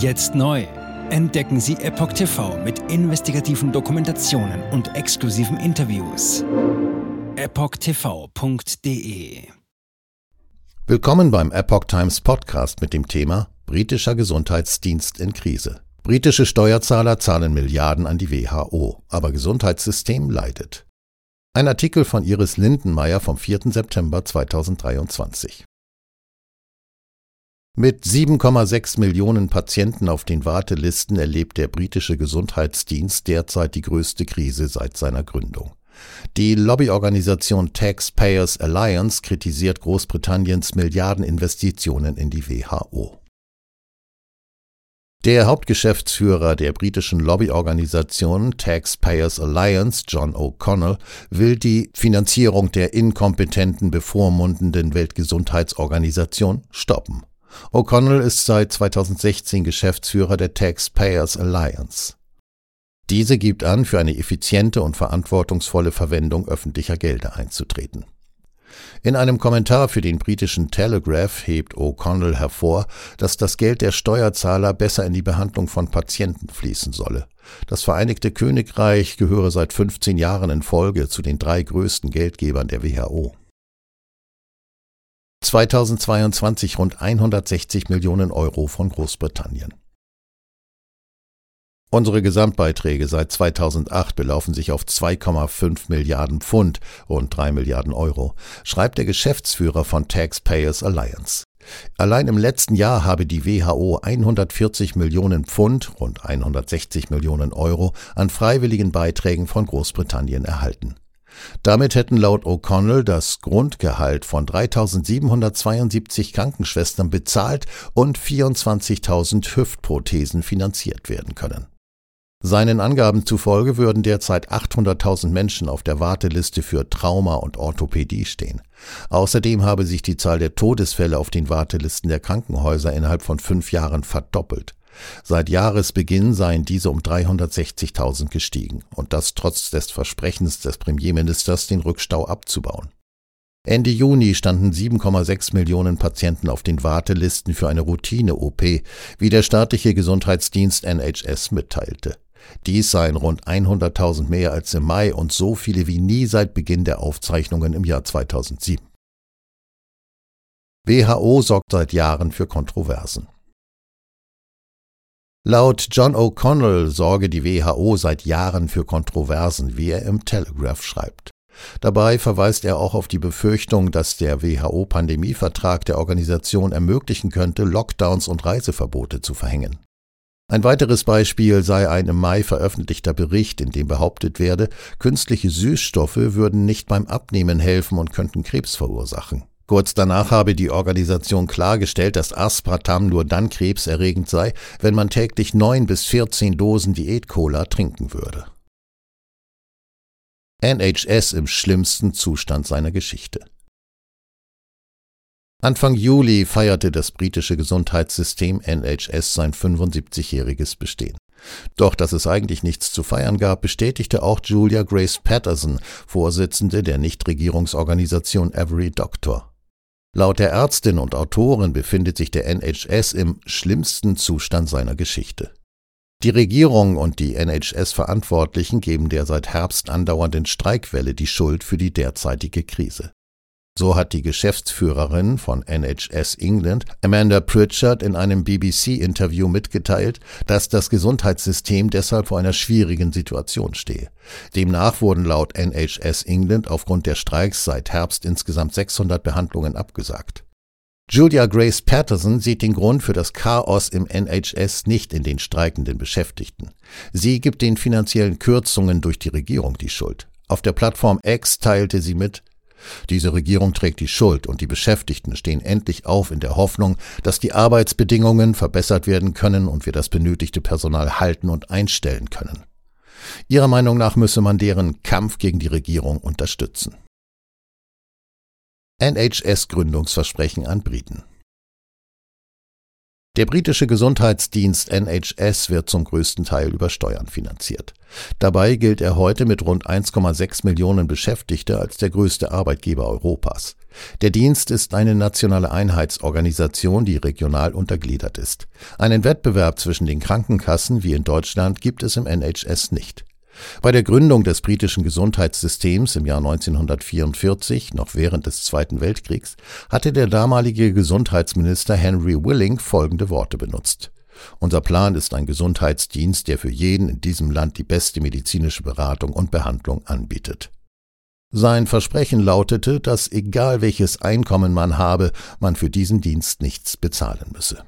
Jetzt neu. Entdecken Sie Epoch TV mit investigativen Dokumentationen und exklusiven Interviews. EpochTV.de Willkommen beim Epoch Times Podcast mit dem Thema Britischer Gesundheitsdienst in Krise. Britische Steuerzahler zahlen Milliarden an die WHO, aber Gesundheitssystem leidet. Ein Artikel von Iris Lindenmeier vom 4. September 2023. Mit 7,6 Millionen Patienten auf den Wartelisten erlebt der britische Gesundheitsdienst derzeit die größte Krise seit seiner Gründung. Die Lobbyorganisation Taxpayers Alliance kritisiert Großbritanniens Milliardeninvestitionen in die WHO. Der Hauptgeschäftsführer der britischen Lobbyorganisation Taxpayers Alliance, John O'Connell, will die Finanzierung der inkompetenten, bevormundenden Weltgesundheitsorganisation stoppen. O'Connell ist seit 2016 Geschäftsführer der Taxpayers Alliance. Diese gibt an, für eine effiziente und verantwortungsvolle Verwendung öffentlicher Gelder einzutreten. In einem Kommentar für den britischen Telegraph hebt O'Connell hervor, dass das Geld der Steuerzahler besser in die Behandlung von Patienten fließen solle. Das Vereinigte Königreich gehöre seit 15 Jahren in Folge zu den drei größten Geldgebern der WHO. 2022 rund 160 Millionen Euro von Großbritannien. Unsere Gesamtbeiträge seit 2008 belaufen sich auf 2,5 Milliarden Pfund und 3 Milliarden Euro, schreibt der Geschäftsführer von Taxpayers Alliance. Allein im letzten Jahr habe die WHO 140 Millionen Pfund, rund 160 Millionen Euro, an freiwilligen Beiträgen von Großbritannien erhalten. Damit hätten laut O'Connell das Grundgehalt von 3.772 Krankenschwestern bezahlt und 24.000 Hüftprothesen finanziert werden können. Seinen Angaben zufolge würden derzeit 800.000 Menschen auf der Warteliste für Trauma und Orthopädie stehen. Außerdem habe sich die Zahl der Todesfälle auf den Wartelisten der Krankenhäuser innerhalb von fünf Jahren verdoppelt. Seit Jahresbeginn seien diese um 360.000 gestiegen, und das trotz des Versprechens des Premierministers, den Rückstau abzubauen. Ende Juni standen 7,6 Millionen Patienten auf den Wartelisten für eine Routine-OP, wie der staatliche Gesundheitsdienst NHS mitteilte. Dies seien rund 100.000 mehr als im Mai und so viele wie nie seit Beginn der Aufzeichnungen im Jahr 2007. WHO sorgt seit Jahren für Kontroversen. Laut John O'Connell sorge die WHO seit Jahren für Kontroversen, wie er im Telegraph schreibt. Dabei verweist er auch auf die Befürchtung, dass der WHO-Pandemievertrag der Organisation ermöglichen könnte, Lockdowns und Reiseverbote zu verhängen. Ein weiteres Beispiel sei ein im Mai veröffentlichter Bericht, in dem behauptet werde, künstliche Süßstoffe würden nicht beim Abnehmen helfen und könnten Krebs verursachen. Kurz danach habe die Organisation klargestellt, dass Aspartam nur dann krebserregend sei, wenn man täglich neun bis vierzehn Dosen Diät-Cola trinken würde. NHS im schlimmsten Zustand seiner Geschichte. Anfang Juli feierte das britische Gesundheitssystem NHS sein 75-jähriges Bestehen. Doch dass es eigentlich nichts zu feiern gab, bestätigte auch Julia Grace Patterson, Vorsitzende der Nichtregierungsorganisation Every Doctor. Laut der Ärztin und Autorin befindet sich der NHS im schlimmsten Zustand seiner Geschichte. Die Regierung und die NHS-Verantwortlichen geben der seit Herbst andauernden Streikwelle die Schuld für die derzeitige Krise. So hat die Geschäftsführerin von NHS England, Amanda Pritchard, in einem BBC-Interview mitgeteilt, dass das Gesundheitssystem deshalb vor einer schwierigen Situation stehe. Demnach wurden laut NHS England aufgrund der Streiks seit Herbst insgesamt 600 Behandlungen abgesagt. Julia Grace Patterson sieht den Grund für das Chaos im NHS nicht in den streikenden Beschäftigten. Sie gibt den finanziellen Kürzungen durch die Regierung die Schuld. Auf der Plattform X teilte sie mit, diese Regierung trägt die Schuld und die Beschäftigten stehen endlich auf in der Hoffnung, dass die Arbeitsbedingungen verbessert werden können und wir das benötigte Personal halten und einstellen können. Ihrer Meinung nach müsse man deren Kampf gegen die Regierung unterstützen. NHS Gründungsversprechen an Briten der britische Gesundheitsdienst NHS wird zum größten Teil über Steuern finanziert. Dabei gilt er heute mit rund 1,6 Millionen Beschäftigte als der größte Arbeitgeber Europas. Der Dienst ist eine nationale Einheitsorganisation, die regional untergliedert ist. Einen Wettbewerb zwischen den Krankenkassen wie in Deutschland gibt es im NHS nicht. Bei der Gründung des britischen Gesundheitssystems im Jahr 1944, noch während des Zweiten Weltkriegs, hatte der damalige Gesundheitsminister Henry Willing folgende Worte benutzt. Unser Plan ist ein Gesundheitsdienst, der für jeden in diesem Land die beste medizinische Beratung und Behandlung anbietet. Sein Versprechen lautete, dass egal welches Einkommen man habe, man für diesen Dienst nichts bezahlen müsse.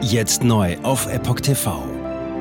Jetzt neu auf Epoch TV.